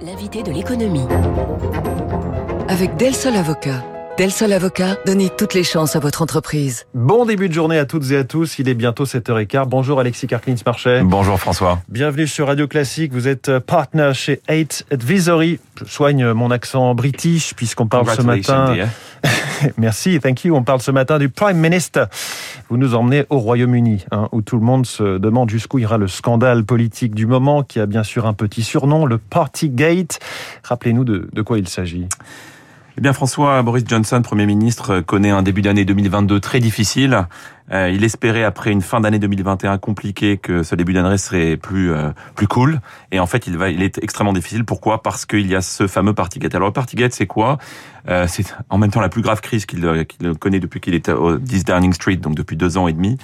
L'invité de l'économie. Avec Del Sol Avocat. Del Sol Avocat, donnez toutes les chances à votre entreprise. Bon début de journée à toutes et à tous. Il est bientôt 7h15. Bonjour Alexis Karklins-Marchais. Bonjour François. Bienvenue sur Radio Classique. Vous êtes partner chez 8 Advisory. Je soigne mon accent british puisqu'on parle ce matin. Merci, thank you. On parle ce matin du Prime Minister. Vous nous emmenez au Royaume-Uni, hein, où tout le monde se demande jusqu'où ira le scandale politique du moment, qui a bien sûr un petit surnom, le Partygate. Rappelez-nous de, de quoi il s'agit. Eh bien François, Boris Johnson, Premier ministre, connaît un début d'année 2022 très difficile. Euh, il espérait après une fin d'année 2021 compliquée que ce début d'année serait plus euh, plus cool. Et en fait, il va, il est extrêmement difficile. Pourquoi? Parce qu'il y a ce fameux Partygate. Alors le Partygate, c'est quoi? Euh, C'est en même temps la plus grave crise qu'il qu'il connaît depuis qu'il est au 10 Downing Street, donc depuis deux ans et demi.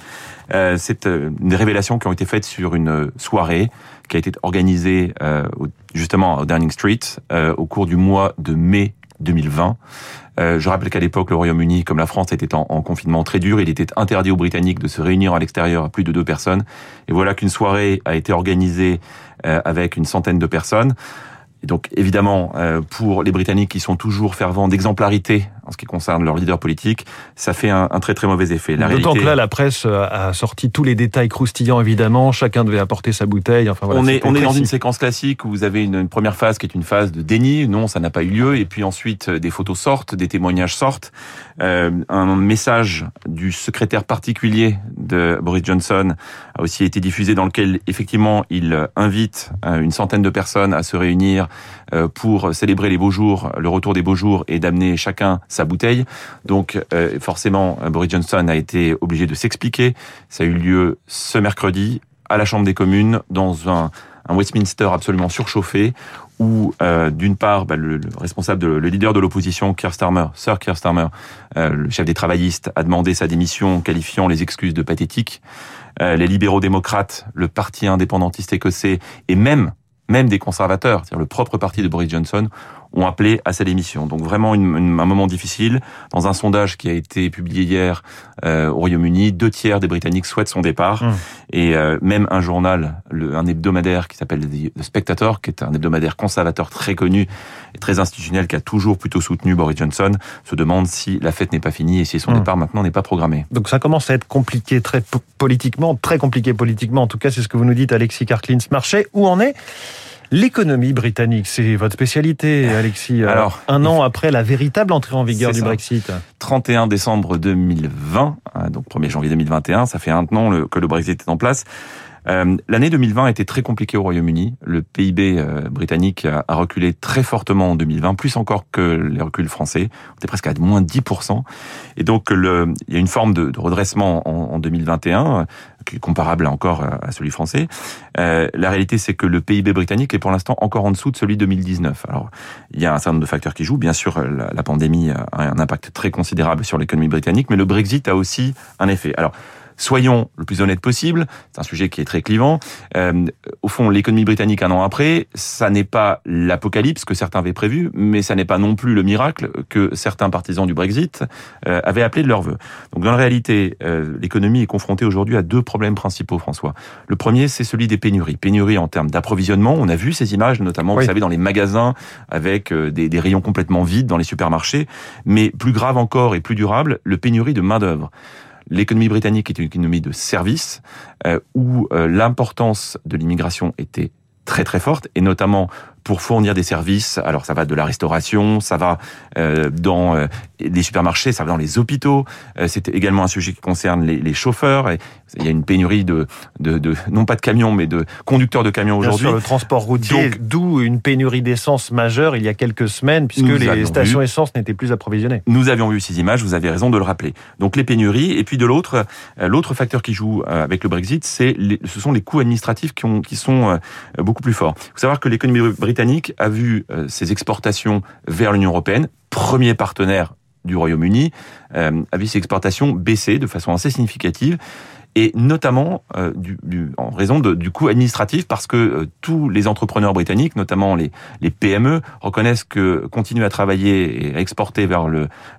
Euh, c'est des révélations qui ont été faites sur une soirée qui a été organisée justement au Downing Street au cours du mois de mai 2020. Euh, je rappelle qu'à l'époque, le Royaume-Uni, comme la France, était en, en, confinement très dur. Il était interdit aux Britanniques de se réunir à l'extérieur à plus de deux personnes. Et voilà qu'une soirée a été organisée euh, avec une centaine de personnes. Donc évidemment, euh, pour les Britanniques qui sont toujours fervents d'exemplarité en ce qui concerne leur leader politique, ça fait un, un très très mauvais effet. D'autant que là, la presse a sorti tous les détails croustillants évidemment. Chacun devait apporter sa bouteille. Enfin, voilà, on est on est dans une séquence classique où vous avez une, une, première phase qui est une phase de déni. Non, ça n'a pas eu lieu. Et puis ensuite, des photos sortent, des témoignages sortent. Euh, un message du secrétaire particulier de Boris Johnson a aussi été diffusé dans lequel effectivement il invite euh, une centaine de personnes à se réunir euh, pour célébrer les beaux jours, le retour des beaux jours et d'amener chacun sa bouteille. Donc euh, forcément, Boris Johnson a été obligé de s'expliquer. Ça a eu lieu ce mercredi à la Chambre des communes dans un, Westminster absolument surchauffé où euh, d'une part bah, le, le, responsable, de, le leader de l'opposition, Sir Keir Starmer, euh, le chef des travaillistes, a demandé sa démission, qualifiant les excuses de pathétiques. Euh, les libéraux démocrates, le parti indépendantiste écossais et même même des conservateurs, c'est-à-dire le propre parti de Boris Johnson, ont appelé à sa démission. Donc vraiment une, une, un moment difficile. Dans un sondage qui a été publié hier euh, au Royaume-Uni, deux tiers des Britanniques souhaitent son départ. Mmh. Et euh, même un journal, le, un hebdomadaire qui s'appelle The Spectator, qui est un hebdomadaire conservateur très connu et très institutionnel, qui a toujours plutôt soutenu Boris Johnson, se demande si la fête n'est pas finie et si son mmh. départ maintenant n'est pas programmé. Donc ça commence à être compliqué très politiquement, très compliqué politiquement. En tout cas, c'est ce que vous nous dites, Alexis Karklins. Marché, où en est L'économie britannique, c'est votre spécialité, Alexis. Alors, un an après la véritable entrée en vigueur du ça. Brexit. 31 décembre 2020, hein, donc 1er janvier 2021, ça fait un an que le Brexit est en place. Euh, L'année 2020 a été très compliquée au Royaume-Uni. Le PIB euh, britannique a, reculé très fortement en 2020, plus encore que les reculs français. On était presque à moins 10%. Et donc, il y a une forme de, redressement en, en 2021 euh, qui est comparable encore à celui français. La réalité, c'est que le PIB britannique est pour l'instant encore en dessous de celui de 2019. Alors, il y a un certain nombre de facteurs qui jouent. Bien sûr, la, la pandémie a un impact très considérable sur l'économie britannique, mais le Brexit a aussi un effet. Alors, soyons le plus honnête possible. C'est un sujet qui est très clivant. Euh, au fond, l'économie britannique un an après, ça n'est pas l'apocalypse que certains avaient prévu, mais ça n'est pas non plus le miracle que certains partisans du Brexit euh, avaient appelé de leur vœu. Donc, dans la réalité, euh, l'économie est confrontée aujourd'hui à deux problèmes principaux, François. Le premier, c'est celui des pénuries. Pénuries en termes d'approvisionnement. On a vu ces images, notamment, oui. vous savez, dans les magasins, avec euh, des, des rayons complètement vides dans les supermarchés. Mais plus grave encore et plus durable, le pénurie de main d'œuvre. L'économie britannique est une économie de services euh, où euh, l'importance de l'immigration était très très forte et notamment pour fournir des services. Alors ça va de la restauration, ça va euh, dans euh, les supermarchés, ça va dans les hôpitaux. Euh, c'est également un sujet qui concerne les, les, chauffeurs. Et il y a une pénurie de, de, de non pas de camions, mais de conducteurs de camions aujourd'hui. Le transport routier, d'où une pénurie d'essence majeure il y a quelques semaines, puisque les stations vu, essence n'étaient plus approvisionnées. Nous avions vu ces images. Vous avez raison de le rappeler. Donc les pénuries, et puis de l'autre, l'autre facteur qui joue avec le Brexit, c'est ce sont les coûts administratifs qui, ont, qui sont beaucoup plus forts. Il faut savoir que l'économie britannique a vu euh, ses exportations vers l'Union européenne, premier partenaire du Royaume-Uni, euh, a vu exportations baisser de façon assez significative. Et notamment euh, du, en raison de, du coût administratif, parce que euh, tous les entrepreneurs britanniques, notamment les, les PME, reconnaissent que continuer à travailler et à exporter vers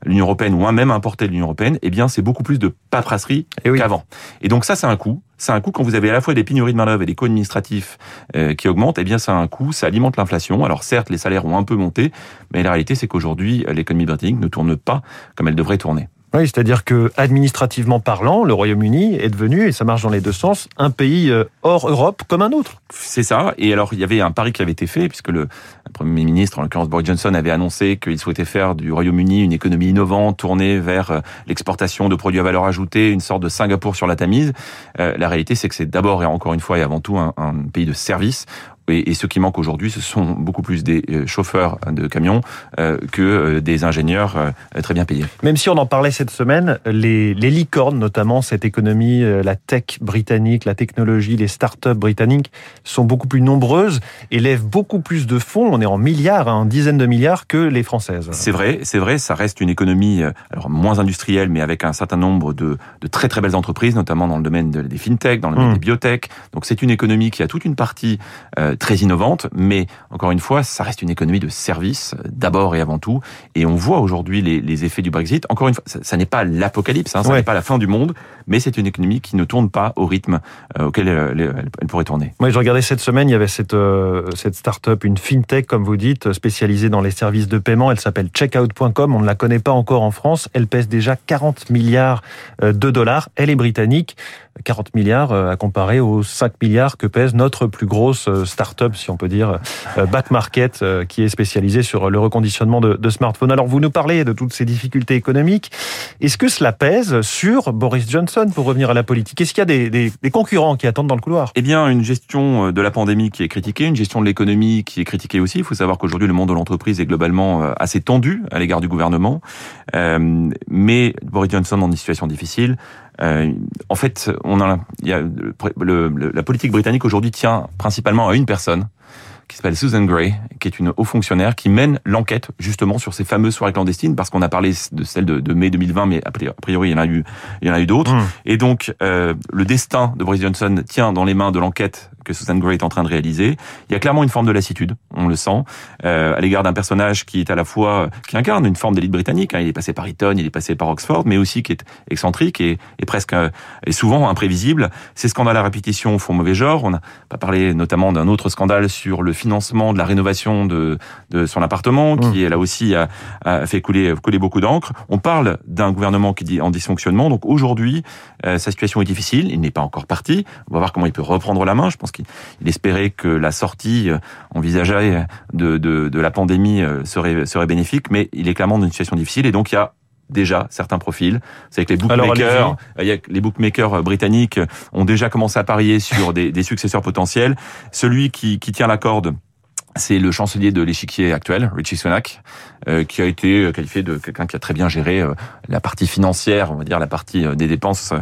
l'Union européenne ou même importer de l'Union européenne, eh bien c'est beaucoup plus de paperasserie eh qu'avant. Et donc ça c'est un coût. C'est un coût quand vous avez à la fois des pénuries de main-d'œuvre et des coûts administratifs euh, qui augmentent, eh bien ça a un coût, ça alimente l'inflation. Alors certes, les salaires ont un peu monté, mais la réalité c'est qu'aujourd'hui l'économie britannique ne tourne pas comme elle devrait tourner. C'est-à-dire que administrativement parlant, le Royaume-Uni est devenu, et ça marche dans les deux sens, un pays euh, hors Europe comme un autre. C'est ça. Et alors, il y avait un pari qui avait été fait, puisque le Premier ministre, en l'occurrence Boris Johnson, avait annoncé qu'il souhaitait faire du Royaume-Uni une économie innovante, tournée vers euh, l'exportation de produits à valeur ajoutée, une sorte de Singapour sur la Tamise. Euh, la réalité, c'est que c'est d'abord et encore une fois et avant tout un, un pays de services et, ce qui manque aujourd'hui, ce sont beaucoup plus des euh, chauffeurs de camions euh, que euh, des ingénieurs très bien payés. Même si on en parlait cette semaine, les, les licornes, notamment cette économie, la tech britannique, la technologie, les start-up britanniques, sont beaucoup plus nombreuses et lèvent beaucoup plus de fonds. On est en milliards, en dizaines de milliards que les françaises. C'est vrai, c'est vrai. Ça reste une économie alors moins industrielle, mais avec un certain nombre de, de très très belles entreprises, notamment dans le domaine des fintech, dans le domaine mmh. des biotech. Donc c'est une économie qui a toute une partie très innovante, mais encore une fois, ça reste une économie de service d'abord et avant tout. Et on voit aujourd'hui les, les, effets du Brexit. Encore une fois, ça, n'est pas l'apocalypse, hein, ça n'est pas la fin du monde, mais c'est une économie qui ne tourne pas au rythme euh, auquel elle, pourrait tourner. Oui, je regardais cette semaine, il y avait cette, euh, cette start-up, une fintech, comme vous dites, spécialisée dans les services de paiement. Elle s'appelle checkout.com. On ne la connaît pas encore en France. Elle pèse déjà 40 milliards euh, de dollars. Elle est britannique. 40 milliards à comparer aux 5 milliards que pèse notre plus grosse start-up, si on peut dire, Back Market, qui est spécialisée sur le reconditionnement de smartphones. Alors, vous nous parlez de toutes ces difficultés économiques. Est-ce que cela pèse sur Boris Johnson? Pour revenir à la politique Est-ce qu'il y a des, concurrents qui attendent dans le couloir? Eh bien, une gestion euh, de la pandémie qui est critiquée, une gestion de l'économie qui est critiquée aussi. Il faut savoir qu'aujourd'hui, le monde de l'entreprise est globalement euh, assez tendu à l'égard du gouvernement. Euh, mais Boris Johnson dans une situation difficile. en fait, on a, y a la politique britannique aujourd'hui tient principalement à une personne, qui s'appelle Susan Gray, qui est une haut fonctionnaire qui mène l'enquête justement sur ces fameuses soirées clandestines, parce qu'on a parlé de celle de, mai 2020, mais a priori il y en a eu, il y en a eu d'autres. Mmh. Et donc euh, le destin de Boris Johnson tient dans les mains de l'enquête que Susan Gray est en train de réaliser. Il y a clairement une forme de lassitude, on le sent, euh, à l'égard d'un personnage qui est à la fois qui incarne une forme d'élite britannique. Hein. Il est passé par Eton, il est passé par Oxford, mais aussi qui est excentrique et, et presque et souvent imprévisible. Ces scandales à répétition font mauvais genre. On a pas parlé notamment d'un autre scandale sur le financement de la rénovation de, de son appartement, qui mmh. là aussi a, a, fait couler, couler beaucoup d'encre. On parle d'un gouvernement qui dit en dysfonctionnement. Donc aujourd'hui, euh, sa situation est difficile. Il n'est pas encore parti. On va voir comment il peut reprendre la main. Je pense il espérait que la sortie euh, envisagée de, de, de la pandémie euh, serait, serait bénéfique, mais il est clairement dans une situation difficile et donc il y a déjà certains profils. C'est que les bookmakers, euh, les bookmakers britanniques ont déjà commencé à parier sur des, des successeurs potentiels. Celui qui, qui tient la corde, c'est le chancelier de l'échiquier actuel, Richie Sunak, euh, qui a été qualifié de quelqu'un qui a très bien géré euh, la partie financière, on va dire la partie euh, des dépenses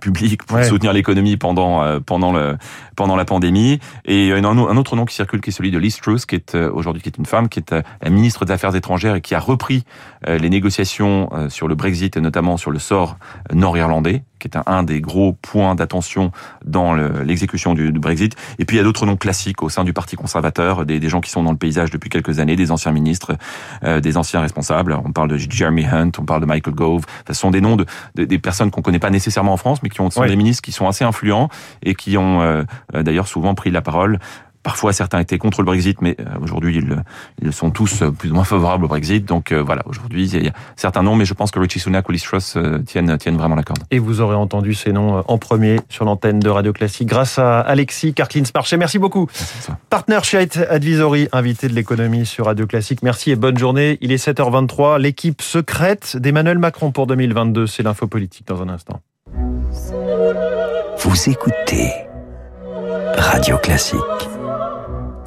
publiques pour soutenir l'économie pendant pendant le pendant la pandémie. Et un, un autre nom qui circule, qui est celui de Liz Truss, qui est aujourd'hui qui est une femme, qui est la ministre des Affaires étrangères et qui a repris les négociations sur le Brexit et notamment sur le sort nord-irlandais qui est un, des gros points d'attention dans l'exécution du, du, Brexit. Et puis il y a d'autres noms classiques au sein du Parti conservateur, des, des, gens qui sont dans le paysage depuis quelques années, des anciens ministres, euh, des anciens responsables. On parle de Jeremy Hunt, on parle de Michael Gove. Ce sont des noms de, des personnes qu'on connaît pas nécessairement en France, mais qui ont, sont des ministres qui sont assez influents et qui ont euh, d'ailleurs souvent pris la parole Parfois, certains étaient contre le Brexit, mais euh, aujourd'hui, ils, ils, sont tous euh, plus ou moins favorables au Brexit. Donc euh, voilà, aujourd'hui, il y a certains noms, mais je pense que Richie Sunak ou Liz Truss tiennent, tiennent vraiment la corde. Et vous aurez entendu ces noms en premier sur l'antenne de Radio Classique grâce à Alexis Karklins Marché. Merci beaucoup. Partner Shite Advisory, invité de l'économie sur Radio Classique. Merci et bonne journée. Il est 7h23. L'équipe secrète d'Emmanuel Macron pour 2022, c'est l'info politique dans un instant. Vous écoutez Radio Classique.